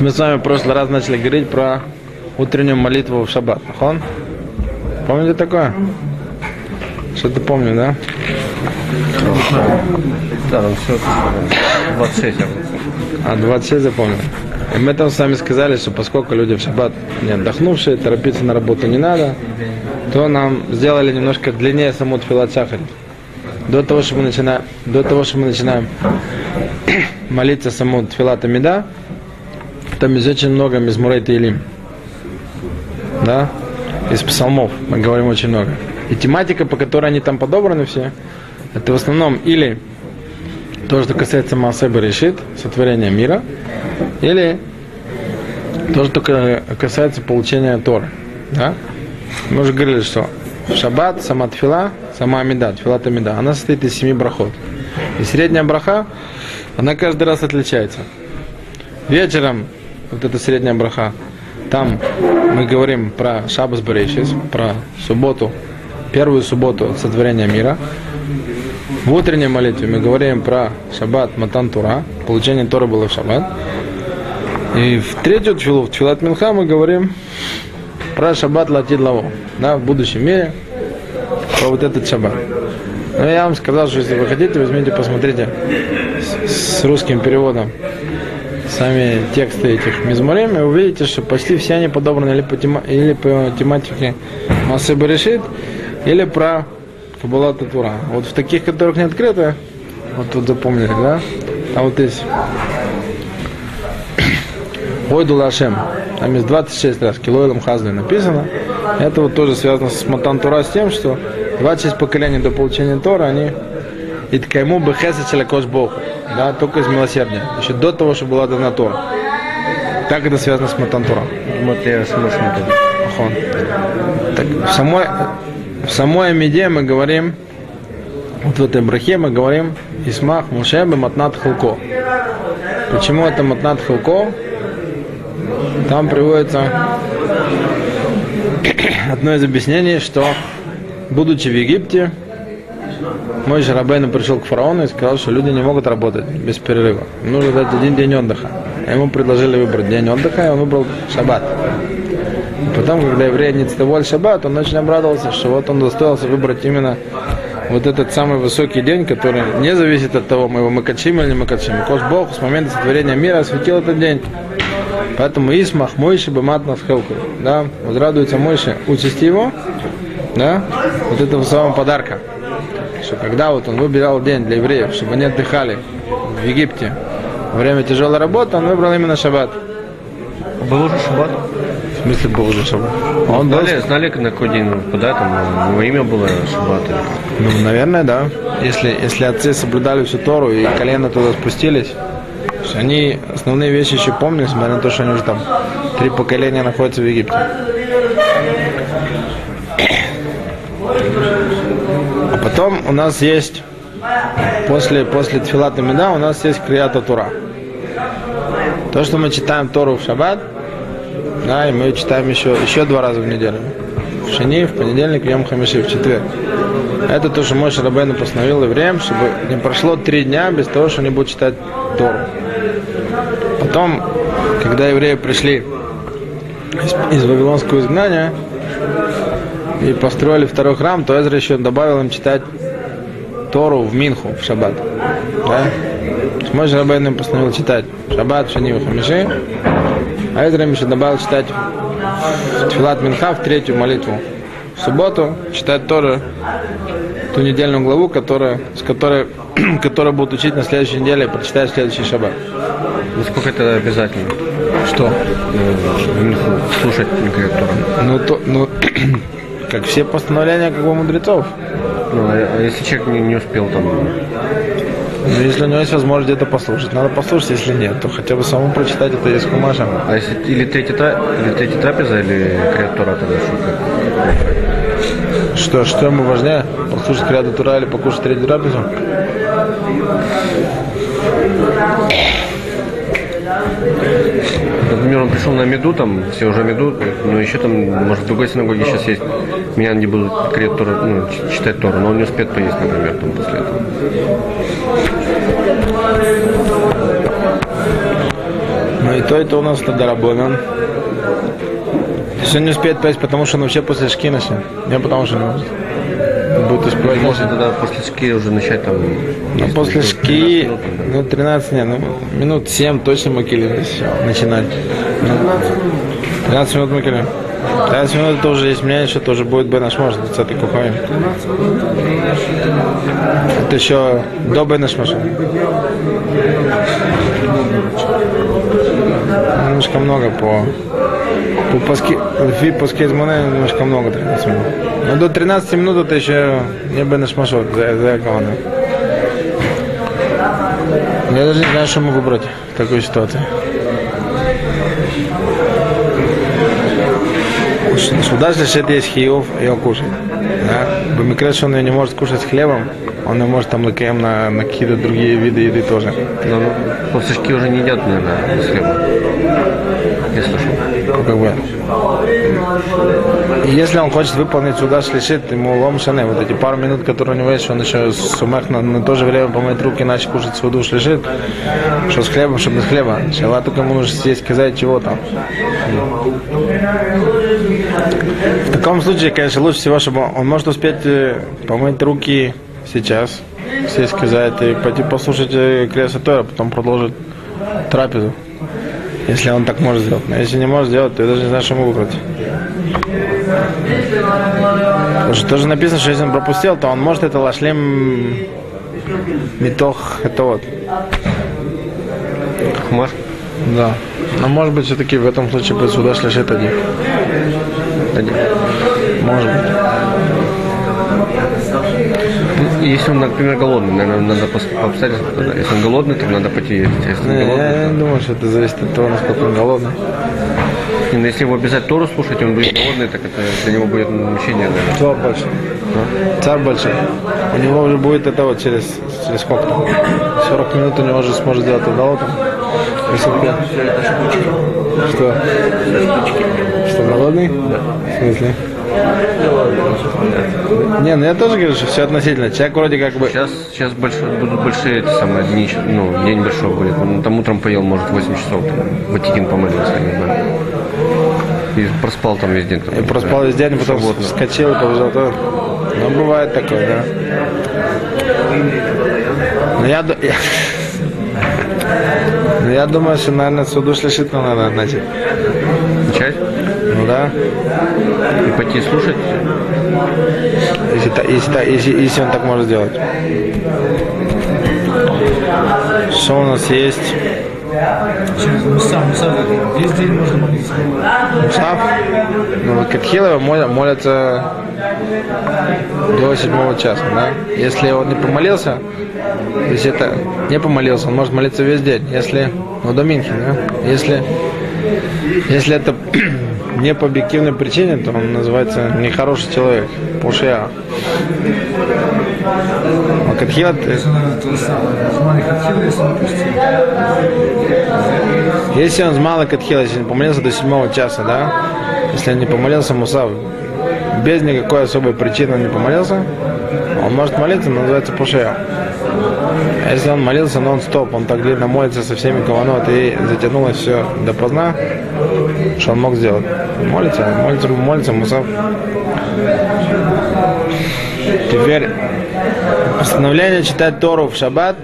Мы с вами в прошлый раз начали говорить про утреннюю молитву в шаббат. Нахон? Помните такое? Что-то помню, да? Да, там все 26. А 26 запомнил. И мы там с вами сказали, что поскольку люди в шаббат не отдохнувшие, торопиться на работу не надо, то нам сделали немножко длиннее саму тфилат. До того, что мы начинаем, до того, что мы начинаем молиться саму тфилат амида, там есть очень много мизмурей Таилим. Да? Из псалмов мы говорим очень много. И тематика, по которой они там подобраны все, это в основном или то, что касается Маасеба решит, сотворения мира, или то, что касается получения Торы. Да? Мы уже говорили, что шаббат сама тфила, сама амида, тфила тамида, она состоит из семи брахот. И средняя браха, она каждый раз отличается. Вечером, вот эта средняя браха, там мы говорим про Шабас Берешис, про субботу, первую субботу сотворения мира. В утренней молитве мы говорим про Шаббат Матан Тура, получение Тора было в Шаббат. И в третью тфилу, в Тфилат Минха, мы говорим про Шаббат Латид Лаво, да, в будущем мире, про вот этот Шаббат. Но я вам сказал, что если вы хотите, возьмите, посмотрите с, русским переводом сами тексты этих мизморем, и увидите, что почти все они подобраны или по, тема, или по тематике Масы Баришит, или про Каббала Татура. Вот в таких, которых не открыто, вот тут запомнили, да? А вот здесь. Ойду Лашем. Там есть 26 раз. Килоэлом Хазли написано. Это вот тоже связано с Матан Тура с тем, что 26 поколений до получения Тора, они и ткайму бы хесед кош Богу. Да, только из милосердия. Еще до того, что была дана Тора. Так это связано с Матан Тура. Смотри, смысл Ахон. Так, в самой, в самой Амиде мы говорим, вот в этой брахе мы говорим Исмах Мушебе Матнат Хилко. Почему это Матнат Хилко? Там приводится одно из объяснений, что будучи в Египте, мой Рабейну пришел к фараону и сказал, что люди не могут работать без перерыва. Нужно дать один день отдыха. Ему предложили выбрать день отдыха, и он выбрал шаббат. И потом, когда еврей не цитовал шаббат, он очень обрадовался, что вот он достоился выбрать именно вот этот самый высокий день, который не зависит от того, мы его макачим или не макачим. Кош Бог с момента сотворения мира осветил этот день. Поэтому Исмах Мойши Бамат Насхелку. Да, возрадуется Мойши, участи его, да, вот этого самого подарка. Что когда вот он выбирал день для евреев, чтобы они отдыхали в Египте во время тяжелой работы, он выбрал именно шаббат. Был уже шаббат? В смысле был уже шаббат? Он знали, был... знали, на какой день куда там, его имя было шаббат? Ну, наверное, да. Если, если отцы соблюдали всю Тору и колено туда спустились, они основные вещи еще помнят, несмотря на то, что они уже там три поколения находятся в Египте. Потом у нас есть, после, после Тфилата Меда, у нас есть Крията Тура. То, что мы читаем Тору в Шаббат, да, и мы читаем еще, еще два раза в неделю. В Шани, в понедельник, Йом Хамиши, в четверг. Это то, что мой Шарабейн постановил евреям, чтобы не прошло три дня без того, что они будут читать Тору. Потом, когда евреи пришли из, из Вавилонского изгнания и построили второй храм, то Эзра еще добавил им читать Тору в Минху в Шаббат. Да? Мой Рабейн им постановил читать Шаббат, Шани, Хамиши, а Эзра им еще добавил читать в Тфилат Минха, в третью молитву. В субботу читать Тору, ту недельную главу, которая, с которой, которая будут учить на следующей неделе и прочитать следующий шаббат. Насколько это обязательно? Что? Ну, слушать Тору. Ну, то, ну, как все постановления как бы мудрецов. Ну, а, а если человек не, не успел там? Ну, если у него есть возможность где-то послушать, надо послушать, если нет, то хотя бы самому прочитать это из Хумаша. А если или третья, или третья трапеза, или Криатора тогда что? Что, что ему важнее? Послушать Криату Тура или покушать третью трапезу? Пришел на меду, там все уже меду, но еще там, может, в другой синагоге сейчас есть, меня не будут крет Тору, ну, читать Тору, но он не успеет поесть, например, там после этого. Ну, Ну и то, и то у нас Тадарабонан. Все не успеет петь, потому что он вообще после шки начнет. Не потому что не может. Будет успевать. Можно тогда после ски уже начать там... Ну, после 15 минут, ну 13, не, ну минут 7 точно мы килим начинать. Ну, 13 минут килим. 13 минут это уже есть мнение, что тоже будет Бен Ашмош, 20 кухой. Это еще до Бен Ашмоша. Немножко много по... По паски, фи паски из немножко много 13 минут. Но до 13 минут это еще не Бен Ашмошот, за, за команду. Я даже не знаю, что могу брать в такой ситуации. Сюда же если есть хиев, ее кушать. Да? Бомикрет, что он ее не может кушать с хлебом, он не может там лакеем на, на какие-то другие виды еды тоже. Ну, ну, шки уже не едят, наверное, с хлебом. Я слышал. Ну, как бы. И если он хочет выполнить сюда шлишит, ему лом шане, вот эти пару минут, которые у него есть, он еще сумех на, на то же время помыть руки, иначе кушать суду шлишит, что с хлебом, что без хлеба. Шала только ему нужно съесть, сказать, чего там. В таком случае, конечно, лучше всего, чтобы он может успеть э, помыть руки сейчас, сесть, сказать, и пойти послушать э, Креса Тора, потом продолжить трапезу. Если он так может сделать. Но если не может сделать, то я даже не знаю, что ему выбрать. Потому что тоже написано, что если он пропустил, то он может это лашлем метох, это вот. Хмар. Да. Но может быть все-таки в этом случае будет сюда шлишет один. Один. Может быть. Если он, например, голодный, наверное, надо по, по обстоятельствам тогда. Если он голодный, то надо пойти есть. А если Не, голодный, я не думаю, что это зависит от того, насколько он голодный. то- Не, ну, если его обязать Тору слушать, и он будет голодный, так это для него будет мучение, наверное. Кто больше? Царь большой. У него уже будет это вот через, через сколько там? 40 минут у него уже сможет сделать это там. Высоко. Что? Что, голодный? Да. В смысле? Не, ну я тоже говорю, что все относительно. Человек вроде как бы... Сейчас, сейчас больш- будут большие эти самые дни, ну, день большой будет. Он там утром поел, может, 8 часов, там, Ватикин помолился, я не знаю. И проспал там весь день. Там, И проспал весь день, потом Субботу. вскочил и побежал. тоже. Ну, бывает такое, да. Но я, ду- я... Но я думаю, что, наверное, суду шлишит нам надо начать. Ну да. и пойти слушать. Если, если, если, если он так может сделать. Что у нас есть? Весь день можно молиться. Мусав? Ну, вот моля- молятся до седьмого часа, да? Если он не помолился, то есть это не помолился, он может молиться весь день. Если, ну, до Минхи, да? Если, если это не по объективной причине, то он называется нехороший человек, пушия. А Катхила, ты- если он с малой катхила, если не помолился до седьмого часа, да? Если он не помолился Мусав, без никакой особой причины он не помолился, он может молиться, но называется пушея. Если он молился нон-стоп, он так длинно молится со всеми каванот и затянулось все допоздна, что он мог сделать? Молится, молится, молится Мусав. Теперь постановление читать Тору в шаббат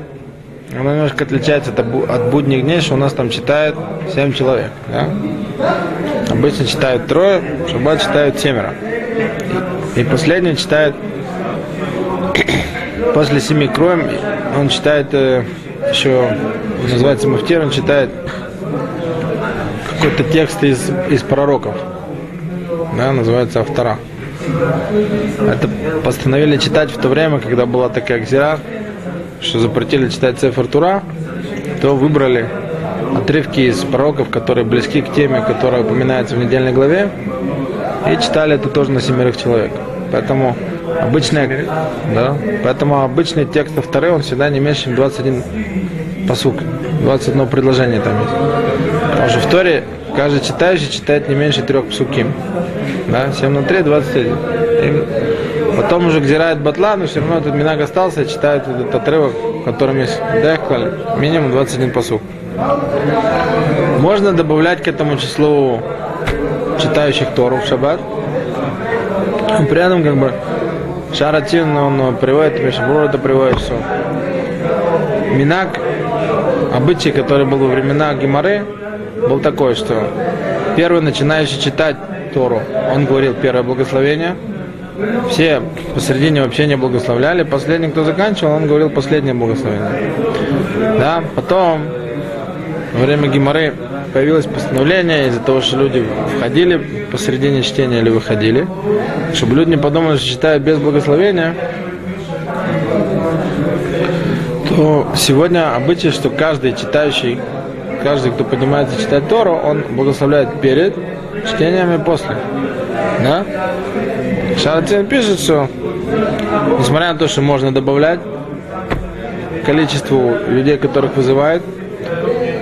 оно немножко отличается от, от будних дней, что у нас там читает 7 человек. Да? Обычно читают трое, в шаббат читают семеро. И последний читает после семи кроем, он читает э, еще, называется Муфтир, он читает какой-то текст из, из пророков. Да, называется автора. Это постановили читать в то время, когда была такая гзира, что запретили читать Цефер Тура, то выбрали отрывки из пророков, которые близки к теме, которая упоминается в недельной главе, и читали это тоже на семерых человек. Поэтому обычный, да, поэтому обычный текст второй, он всегда не меньше, чем 21 посук, 21 предложение там есть. Потому что в Торе каждый читающий читает не меньше трех псуким. Да, 7 на 3, 21. И Потом уже гзирает батла, но все равно этот минаг остался и читают этот отрывок, в котором есть дехкаль, минимум 21 посук. Можно добавлять к этому числу читающих Тору в шаббат. При этом как бы. Шаратин, он приводит, Мишабур это приводит, что Минак, обычай, который был во времена Гимары, был такой, что первый начинающий читать Тору, он говорил первое благословение, все посередине вообще не благословляли, последний, кто заканчивал, он говорил последнее благословение. Да, потом во время Гимары появилось постановление из-за того, что люди входили посередине чтения или выходили, чтобы люди не подумали, что читают без благословения, то сегодня обычай, что каждый читающий, каждый, кто поднимается читать Тору, он благословляет перед чтением и после. Да? Шаратин пишет, что несмотря на то, что можно добавлять количеству людей, которых вызывает,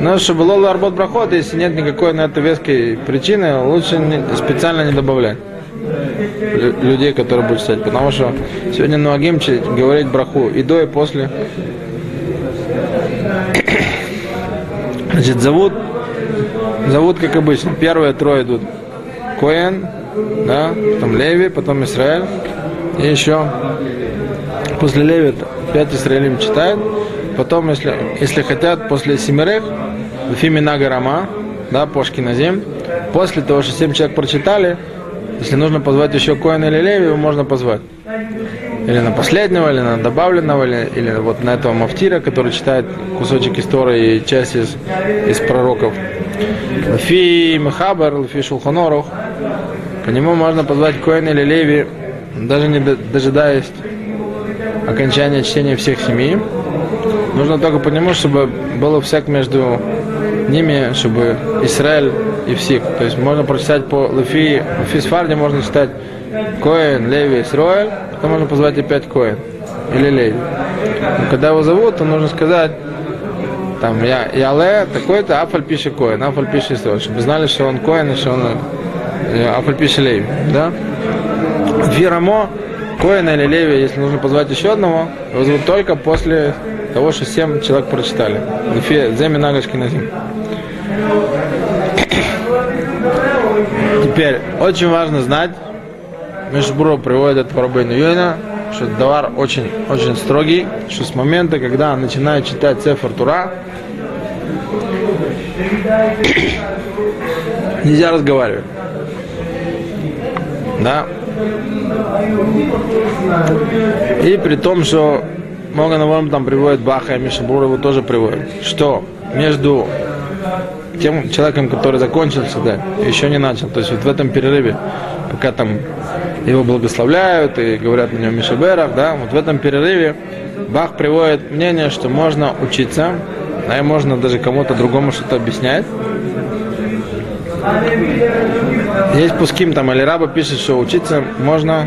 но чтобы лола арбот брахот, если нет никакой на это веской причины, лучше не, специально не добавлять лю- людей, которые будут читать. Потому что сегодня Нуагим говорить браху и до, и после. Значит, зовут, зовут как обычно. Первые трое идут Коэн, да, потом Леви, потом Израиль. И еще после Леви пять Израилим читают. Потом, если, если хотят, после Семерех, Фимина Гарама, да, Пошки на зем. После того, что семь человек прочитали, если нужно позвать еще Коина или Леви, его можно позвать. Или на последнего, или на добавленного, или, или вот на этого Мафтира, который читает кусочек истории и часть из, из пророков. Лфи Мехабер, Лфи Шулханорух. По нему можно позвать Коина или Леви, даже не до- дожидаясь окончания чтения всех семи. Нужно только по нему, чтобы было всяк между ними, чтобы Израиль и всех. То есть можно прочитать по Лефи, Лефи Сфарде можно читать Коэн, Леви, Исраэль, потом можно позвать опять Коэн или Леви. Но когда его зовут, то нужно сказать, там, я, Яле, такой-то, Афаль пишет Коэн, Афаль пишет Исраэль, чтобы знали, что он Коэн что он э, Афаль пишет Леви, да? Фирамо, Коэна или Леви, если нужно позвать еще одного, его зовут только после того, что семь человек прочитали. Земи Нагашки Назим. Теперь, очень важно знать, Мишбуро приводит это Рабейну Йойна, что товар очень, очень строгий, что с момента, когда он начинает читать Цефер Тура, нельзя разговаривать. Да. И при том, что Моган Авам там приводит Баха и Мишабур его тоже приводит, что между тем человеком, который закончил сюда, еще не начал. То есть вот в этом перерыве, пока там его благословляют и говорят на нем Мишаберах, да, вот в этом перерыве Бах приводит мнение, что можно учиться, а и можно даже кому-то другому что-то объяснять. Есть пуским там, или раба пишет, что учиться можно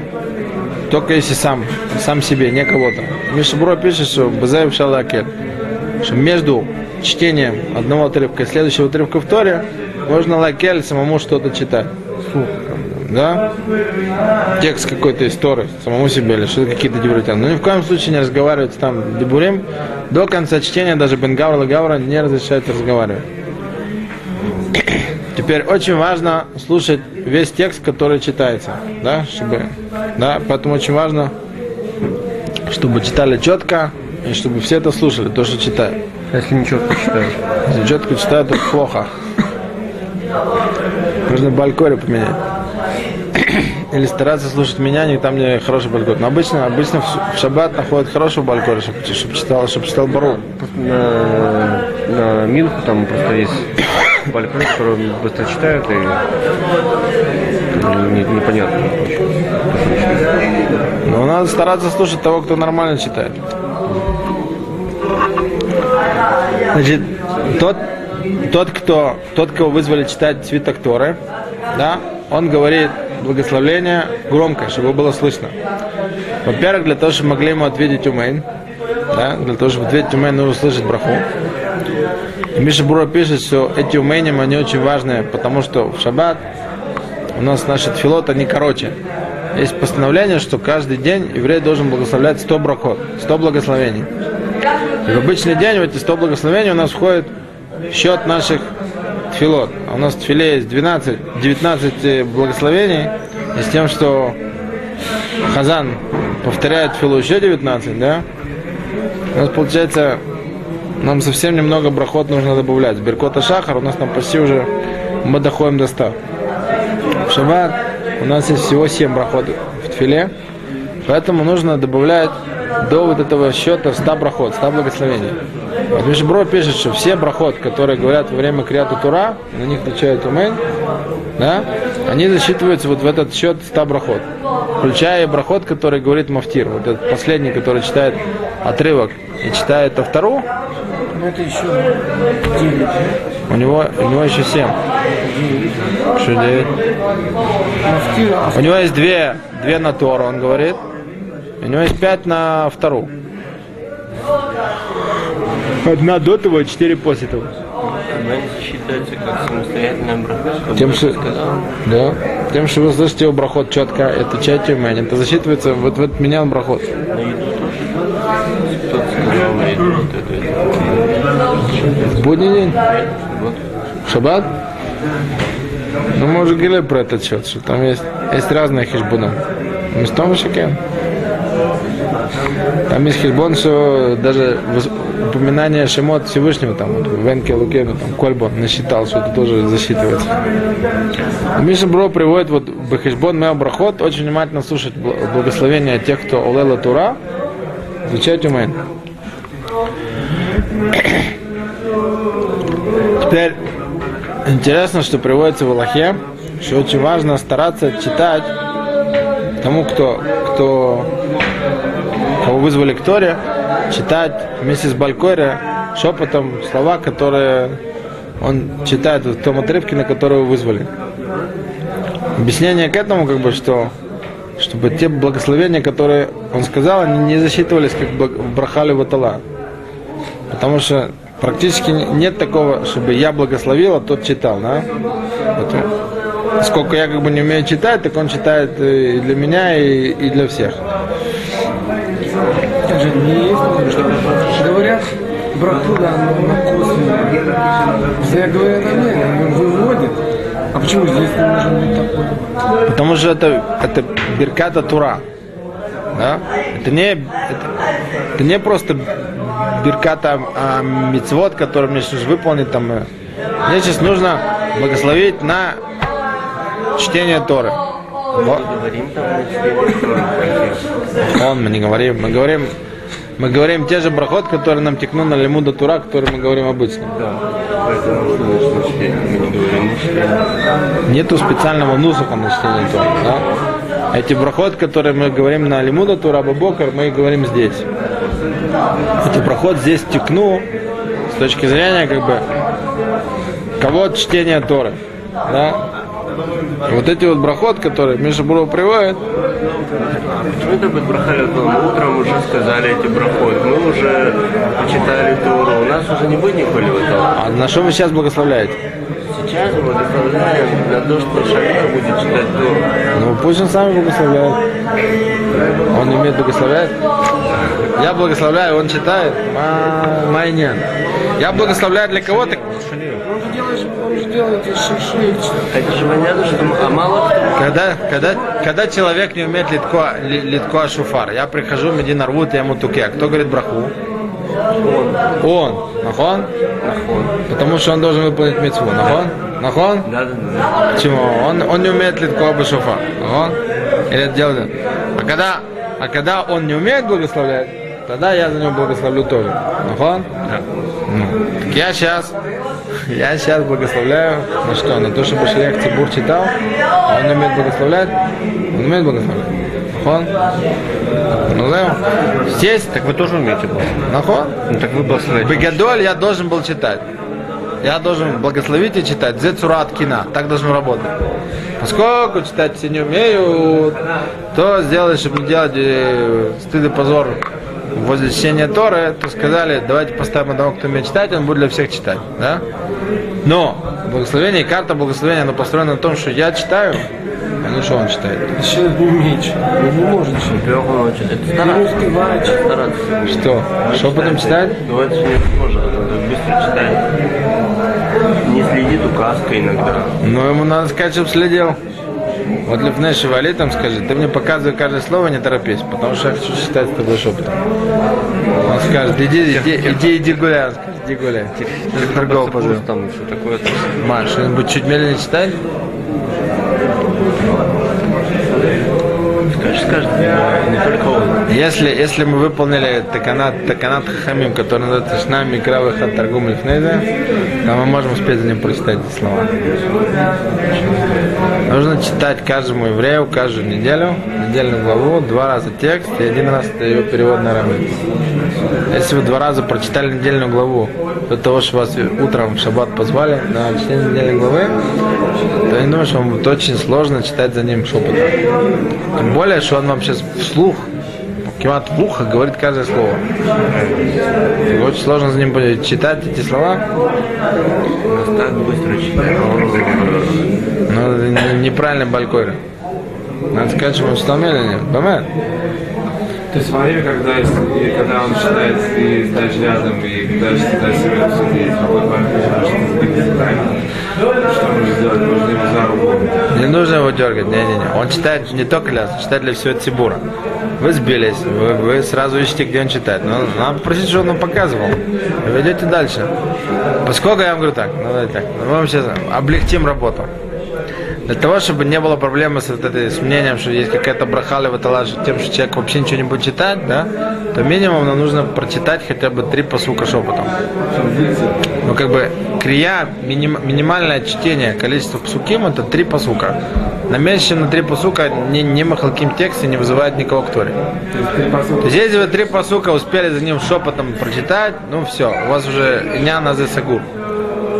только если сам, сам себе, не кого-то. Мишабуро пишет, что Базаев Шалакет, что между чтением одного отрывка и следующего отрывка в Торе можно лакель самому что-то читать. Да? Текст какой-то из Торы, самому себе, или что-то какие-то дебуритян. Но ни в коем случае не разговаривать там дебурим. До конца чтения даже Бен Гавра Гавра не разрешает разговаривать. Теперь очень важно слушать весь текст, который читается, да, чтобы, да, поэтому очень важно, чтобы читали четко и чтобы все это слушали, то, что читают. Если ничего читаешь. Если четко читают, то плохо. Нужно балькоре поменять. Или стараться слушать меня, не там, где хороший балькор. Но обычно, обычно в в шаббат находят хорошего балькора, чтобы, чтобы читал, чтобы читал бару. На, на Минху там просто есть балькон, который быстро читают и не- непонятно. Но надо стараться слушать того, кто нормально читает. Значит, тот, тот, кто, тот, кого вызвали читать свиток Торы, да, он говорит благословление громко, чтобы было слышно. Во-первых, для того, чтобы могли ему ответить умейн, да, для того, чтобы ответить умейн, нужно слышать браху. Миша Бура пишет, что эти умейним, они очень важные, потому что в шаббат у нас наши тфилот, они короче. есть постановление, что каждый день еврей должен благословлять 100 брахот, 100 благословений. И в обычный день в эти 100 благословений у нас входит счет наших тфилот. А у нас в тфиле есть 12, 19 благословений, и с тем, что Хазан повторяет тфилу еще 19, да? У нас получается, нам совсем немного брахот нужно добавлять. Беркота Шахар у нас там почти уже мы доходим до 100. В шаббат у нас есть всего 7 брахот в тфиле, поэтому нужно добавлять до вот этого счета 100 брахот, 100 благословений. Вот Мишбро пишет, что все брахот, которые говорят во время Криата Тура, на них отвечает Умень, да, они засчитываются вот в этот счет 100 брахот. Включая и брахот, который говорит Мафтир, вот этот последний, который читает отрывок и читает Автору, Ну, это еще 9, да? у него, у него еще 7. Что 9? Мафтир, а У него есть две, две на Тору, он говорит. У него есть пять на втору. Одна до того, четыре после того. Считается как самостоятельная Тем, что, да, тем, что вы слышите его брахот четко, это часть мэн, это засчитывается вот в этот меня брахот. В будний день, в шаббат. Ну, мы уже говорили про этот счет, что там есть, есть разные хижбуны. Местом шакен. Там есть хижбон, что даже упоминание Шемот Всевышнего, там, вот, Венке Лукену, там, Кольбо насчитал, что это тоже засчитывается. Миша Бро приводит вот Бахишбон Мео Брахот, очень внимательно слушать бл- благословения тех, кто Олела Тура, изучать умен. Теперь интересно, что приводится в Аллахе, что очень важно стараться читать тому, кто, кто кого вызвали к Торе, читать вместе с Балькоре шепотом слова, которые он читает в том отрывке, на который вызвали. Объяснение к этому, как бы, что чтобы те благословения, которые он сказал, они не засчитывались как брахали ватала. Потому что практически нет такого, чтобы я благословил, а тот читал, да? Поэтому, сколько я как бы не умею читать, так он читает и для меня, и, и для всех. не говорят, браху, да, но на косвенно. Все говорят, нет, он выводит. А почему здесь не может быть такое? Потому что это, это Берката Тура. Да? Это, не, это, это не просто Берката а, Мицвод, который мне сейчас выполнить. Там, э. мне сейчас нужно благословить на чтение Торы. Вот. Он, мы не говорим. Мы говорим, мы говорим те же брахот, которые нам текнут на лимуда Тура, которые мы говорим обычно. Да. Нету специального нусуха на чтение Торы. Да? Эти брахот, которые мы говорим на Лимуда Тура Бабокар, мы говорим здесь. Эти брахот здесь текну с точки зрения как бы кого чтения Торы. Да? И вот эти вот брахот, которые Миша Буров приводит, Почему это будет брахали? Мы утром уже сказали эти брахот. Мы уже почитали Тору. У нас уже не будет никакой этого. а на что вы сейчас благословляете? Сейчас мы благословляем на то, что Шамир будет читать Тору. Ну пусть он сам благословляет. Он не умеет благословлять. Я благословляю, он читает. Ма- Майнен. Я благословляю для кого-то. Он же делает, он же делает из шиши. Это же понятно, что а мало кто Когда, когда, когда человек не умеет литко, ли- литко шуфар, я прихожу, Медина рвут, я ему туке. А кто говорит браху? Он. Нахон? Потому что он должен выполнить митцву. Нахон? Нахон? Да, да, да. Почему? Он, он не умеет литко бы шуфар. Нахон? Или это делает? А когда, а когда он не умеет благословлять, тогда я за него благословлю тоже. Нахон? Ну, так я сейчас, я сейчас благословляю на что? На то, чтобы Шриях Цибур читал, а он умеет благословлять, он умеет благословлять. Нахон? Ну, да. Здесь, Так вы тоже умеете было? нахон? Ну так вы благословляете. Бегадоль я должен был читать. Я должен благословить и читать. Зе цурат кина. Так должно работать. Поскольку читать все не умею, то сделали, чтобы не делать э, стыд и позор возле чтения Торы, то сказали, давайте поставим одного, кто умеет читать, он будет для всех читать. Да? Но благословение, карта благословения, оно построена на том, что я читаю, А ну что он читает? Человек не умеет читать. Он не может читать. Это Не стараться. Стараться. Что? Шепотом читать? Ну это же не тоже, надо быстро читать. Не следит указкой иногда. Ну, ему надо сказать, чтобы следил. Вот Лепне Шевали там скажи, ты мне показывай каждое слово, не торопись, потому что я хочу читать с тобой шепотом. Он скажет, иди, иди, иди, иди гуляй, он скажет, иди гуляй. Ты другого позовем. Там что такое. Маш, что-нибудь чуть медленнее читать? Скажешь, скажет, не только он. Если, если мы выполнили таканат, таканат Хахамим, который называется Шнам Микра Вахат Таргум Лифнеда, то мы можем успеть за ним прочитать эти слова. Нужно читать каждому еврею каждую неделю, недельную главу, два раза текст и один раз ее перевод на арамейский. Если вы два раза прочитали недельную главу, до того, что вас утром в шаббат позвали на чтение недельной главы, то я думаю, что вам будет очень сложно читать за ним шепотом. Тем более, что он вам сейчас вслух, киват в ухо, говорит каждое слово. И очень сложно за ним будет читать эти слова. Так быстро читает. Но это не- неправильный балькойр. Надо сказать, что он читал медленнее. То есть во когда, и когда он читает, ты стоишь рядом и пытаешься читать себя сидеть, в какой момент что ты правильно? Что нужно сделать? Нужно его за руку. Не нужно его дергать, не-не-не. Он читает не только для, читает для всего Тибура. Вы сбились, вы, вы сразу ищете, где он читает. Но надо попросить, чтобы он вам показывал. Идете дальше. Поскольку я вам говорю так, ну давайте так, мы вам сейчас облегчим работу. Для того, чтобы не было проблемы с, вот этой, с мнением, что есть какая-то брахали в эталаже, тем, что человек вообще ничего не будет читать, да, то минимум нам нужно прочитать хотя бы три посука шепотом. Ну, как бы, крия, миним- минимальное чтение количества псуким, это три посука. На меньше, на три посука, не, не махалким тексте не вызывает никого к Торе. То есть, если вы три посука успели за ним шепотом прочитать, ну все, у вас уже няна за сагур.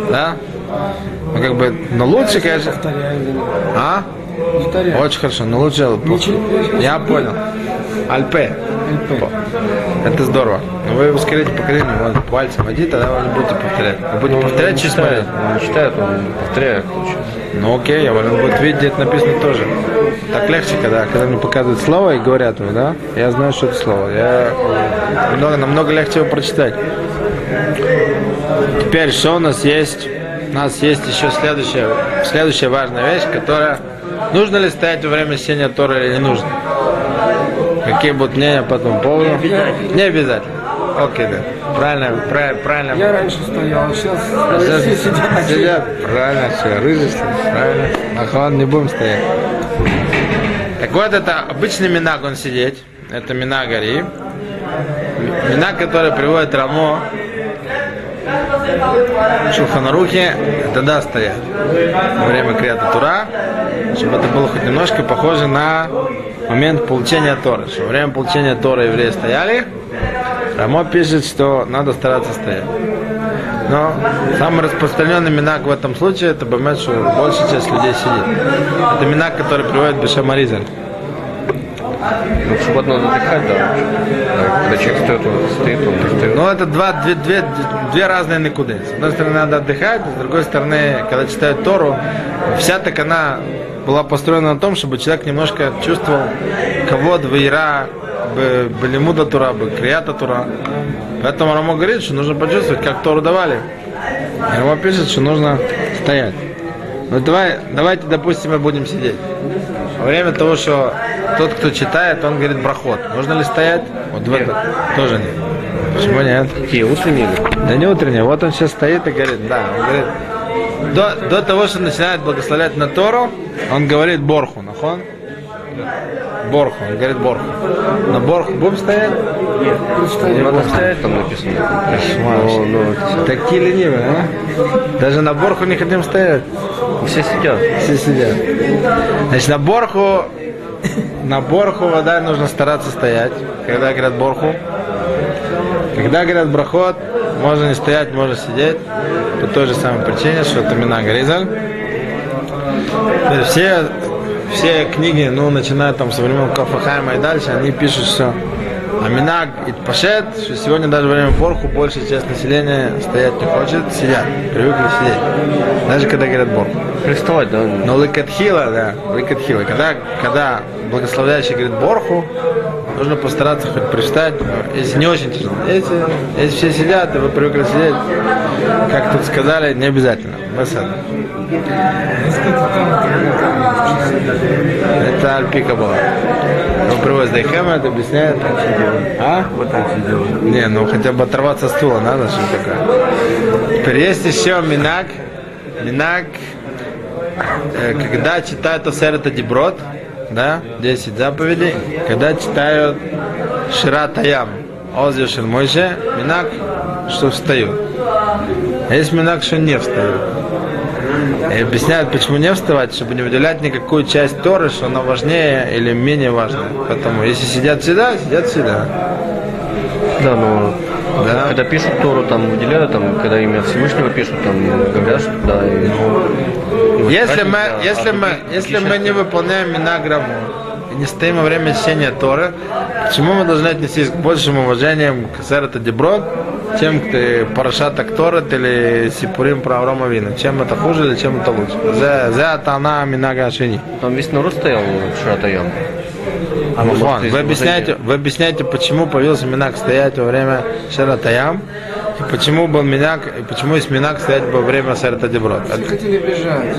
Да? Ну, как бы, но лучше, конечно... А? Очень хорошо, но лучше... Не Я понял. Альпе. Это здорово. Но вы ускорите поколение, вот пальцем води, тогда вы не будете повторять. Вы будете повторять, чуть смотреть. Он читает, он повторяет. Ну окей, а он будет видеть, где это написано тоже. Так легче, когда, когда мне показывают слово и говорят его, да? Я знаю, что это слово. Я намного, намного легче его прочитать. Теперь, что у нас есть? У нас есть еще следующая, следующая важная вещь, которая... Нужно ли стоять во время чтения Тора или не нужно? Какие будут мнения по этому поводу? Не обязательно. Не обязательно. Окей, да. Правильно, правильно, правильно. Я раньше стоял, а сейчас Сейчас все сидят. сидят. Правильно, все, рыжий правильно. Ахан, не будем стоять. Так вот, это обычный минаг он сидеть. Это мина гори. Мина, который приводит Рамо Шулханарухе, стоять. Во время Крията Тура, чтобы это было хоть немножко похоже на момент получения Торы. Во время получения Торы евреи стояли, Рамо пишет, что надо стараться стоять. Но самый распространенный минак в этом случае это бомет, что большая часть людей сидит. Это минак, который приводит Бешамаризаль. Ну, шаббат надо отдыхать, да. Да, Когда человек стоит, он стоит, он стоит. Но это два, две, две, две разные никуды. С одной стороны, надо отдыхать, с другой стороны, когда читают Тору, вся так она была построена на том, чтобы человек немножко чувствовал кого вейра, Белимуда Тура, Крията Тура. Поэтому Рамо говорит, что нужно почувствовать, как Тору давали. Рамо пишет, что нужно стоять. Ну давай, давайте, допустим, мы будем сидеть. Во время того, что тот, кто читает, он говорит брахот. Нужно ли стоять? Вот в это тоже нет. Почему нет? Какие, утренние? Да не утреннее. Вот он сейчас стоит и говорит, да, он говорит, до, до того, что начинает благословлять на Тору, он говорит Борху, нахон? Борху, он говорит Борху. На Борху будем стоять? Не будем стоять? Там написано. Ну, такие ленивые, а? Даже на Борху не хотим стоять. Все сидят. Все сидят. Значит, на Борху, на Борху вода нужно стараться стоять, когда говорят Борху. Когда говорят брахот, можно не стоять, можно сидеть. По той же самой причине, что это мина Гаризаль. Теперь Все, все книги, ну, начиная там со времен Кафахайма и дальше, они пишут, что А Минаг и Пашет, что сегодня даже во время Борху большая часть населения стоять не хочет, сидят, привыкли сидеть. Даже когда говорят Борху. Приставать, да? Но лыкатхила, да, лыкатхила. Когда, когда благословляющий говорит Борху, нужно постараться хоть привстать, если не очень тяжело. Если, если все сидят, и вы привыкли сидеть, как тут сказали, не обязательно. Басад. Это Альпика была. Он привозит Дайхема, это объясняет. А? Вот так все делают. Не, ну хотя бы оторваться от стула надо, что такое. Теперь есть еще Минак. Минак, когда читают Осерета Деброд, да, 10 заповедей, когда читают Шира Таям, Озю Шермойше, Минак, что встают. А есть Минак, что не встают. И объясняют, почему не вставать, чтобы не выделять никакую часть Торы, что она важнее или менее важная. Поэтому, если сидят всегда, сидят всегда. Да, но Да. когда пишут Тору, там выделяют, там, когда имя Всевышнего пишут, там говорят, что да, и, и Если мы, да, если а мы, если мы не выполняем Минаграмму и не стоим во время чтения Торы, почему мы должны отнестись к большим уважением к Серата Деброд, чем к Парашата Кторет или Сипурим про Аврома Вина? Чем это хуже или чем это лучше? За, за это она Минага Шини. Там весь народ стоял в Ширатаям. А мы, Вон, вы объясняете, вы объясняете, почему появился Минак стоять во время Шаратаям, и почему был Минак, и почему есть Минак стоять во время Серата Деброд. Все хотели бежать.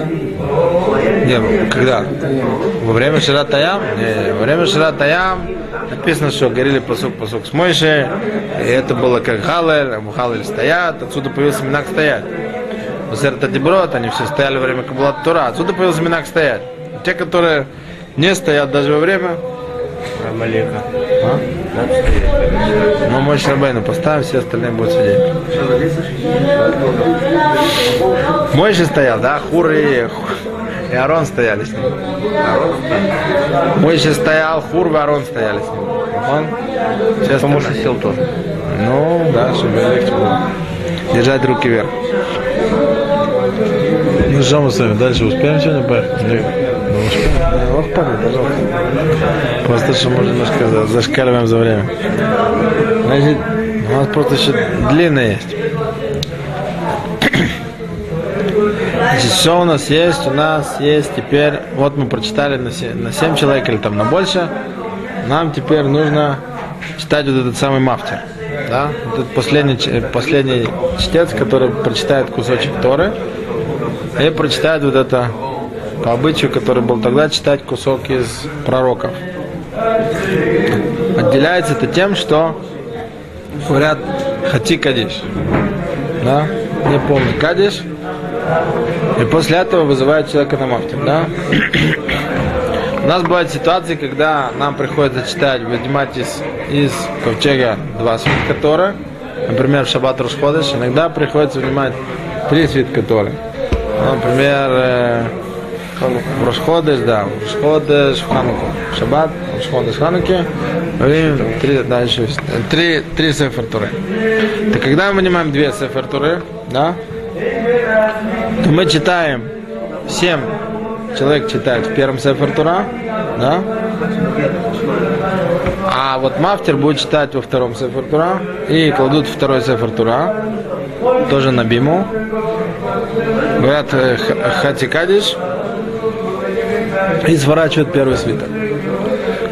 Не, ну, когда? Во время Шира Таям? Не, во время Шира Таям написано, что горели посук посук с Мойшей, и это было как Халель, а Халель стоят, отсюда появился Минак стоять. У Серта Деброд, они все стояли во время Кабулат Тура, отсюда появился Минак стоять. Те, которые не стоят даже во время, Амалека. а? мы Мойши Рабейну поставим, все остальные будут сидеть. Мойши стоял, да, Хур и, Арон стояли с ним. Мойши стоял, Хур и Арон стояли с ним. Он? Все Потому что сел тоже. Ну, да, чтобы легче было. Держать руки вверх. Ну что мы с вами дальше успеем сегодня поехать? Нет. Ну, успеем. Да, падай, пожалуйста. Просто что мы немножко за- зашкаливаем за время. Значит, у нас просто еще длинное есть. Значит, что у нас есть? У нас есть теперь, вот мы прочитали на 7, на 7 человек или там на больше. Нам теперь нужно читать вот этот самый мафтер. Да? Вот этот последний, ч- последний чтец, который прочитает кусочек Торы и прочитает вот это по обычаю, который был тогда, читать кусок из пророков. Отделяется это тем, что говорят хати кадиш. Да? Не полный кадиш. И после этого вызывают человека на мафтер, да? У нас бывают ситуации, когда нам приходится читать, вынимать из, из ковчега два свитка Торы. Например, в Шаббат Рушходыш. Иногда приходится вынимать три свитка Торы. Ну, Например, э, в Рушходыш, да, в Рушходыш, в Хануку. В Шаббат, в Рушходыш, в Хануке. Три, да, еще есть. Три, три сефер Торы. Так когда мы вынимаем две сефер Торы, да, то мы читаем, семь человек читает в первом Сефер да? А вот Мафтер будет читать во втором Сефер и кладут второй Сефер тоже на Биму. Говорят э, х- Хати Кадиш и сворачивают первый свиток.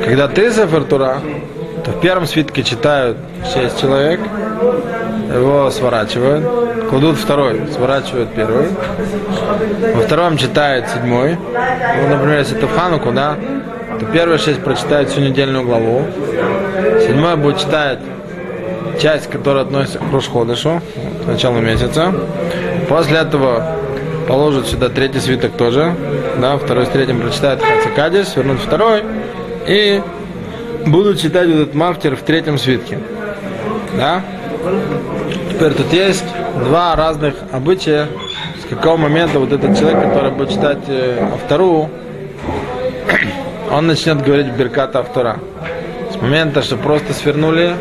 Когда три Сефер то в первом свитке читают шесть человек, его сворачивают, кладут второй, сворачивают первый, во втором читает седьмой. Ну, например, если это в Хануку, да, то первые шесть прочитают всю недельную главу. Седьмой будет читать часть, которая относится к Рушходышу, к началу месяца. После этого положат сюда третий свиток тоже. Да, второй с третьим прочитает Хацикадис, вернут второй. И будут читать этот мафтер в третьем свитке. Да? Теперь тут есть два разных обычая, с какого момента вот этот человек, который будет читать э, Автору, он начнет говорить Берката Автора. С момента, что просто свернули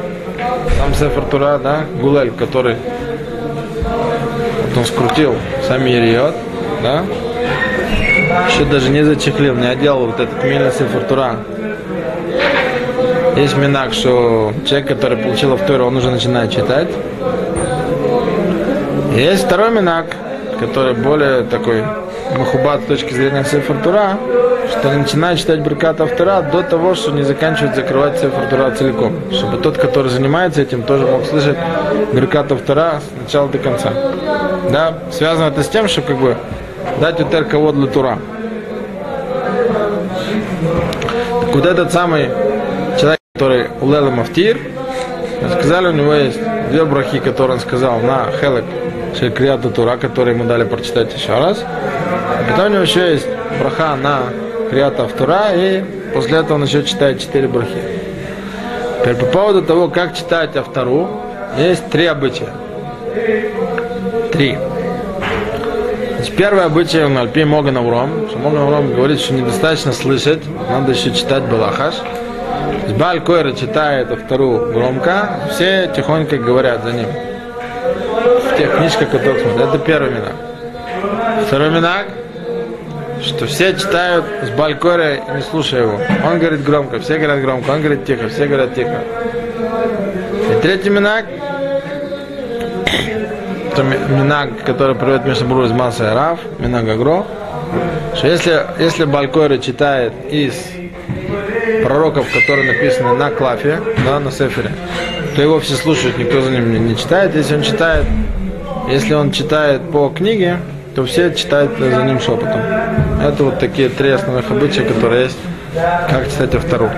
сам Сефер Тура, да, Гулель, который вот он скрутил сами Ериот, да, еще даже не зачехлил, не одел вот этот мильный Сефер. Есть минак, что человек, который получил автору, он уже начинает читать. Есть второй минак, который более такой махубат с точки зрения Сефер Тура, что начинает читать Беркат Автора до того, что не заканчивает закрывать Сефер Тура целиком. Чтобы тот, который занимается этим, тоже мог слышать Беркат Автора с начала до конца. Да, связано это с тем, что как бы дать утер кого для Тура. Так вот этот самый который улел мафтир, сказали, у него есть две брахи, которые он сказал на Хелек Шелькриата Тура, которые ему дали прочитать еще раз. А потом у него еще есть браха на Криата Тура, и после этого он еще читает четыре брахи. Теперь по поводу того, как читать Автору, есть три обычая. Три. Значит, первое обычай у Альпи Моган Авром, Моган Авром говорит, что недостаточно слышать, надо еще читать Балахаш. Баль Койра читает Автору громко, все тихонько говорят за ним. В тех книжках, которые смотрят. Это первый минак. Второй минак, что все читают с Балькоря и не слушая его. Он говорит громко, все говорят громко, он говорит тихо, все говорят тихо. И третий минак, это ми- минак, который приводит Мишнабру из Маса и Рав, минак Агро, что если, если Балькоря читает из пророков, которые написаны на клафе, да, на сефере, то его все слушают, никто за ним не, читает. Если он читает, если он читает по книге, то все читают за ним шепотом. Это вот такие три основных обычая, которые есть, как читать автору.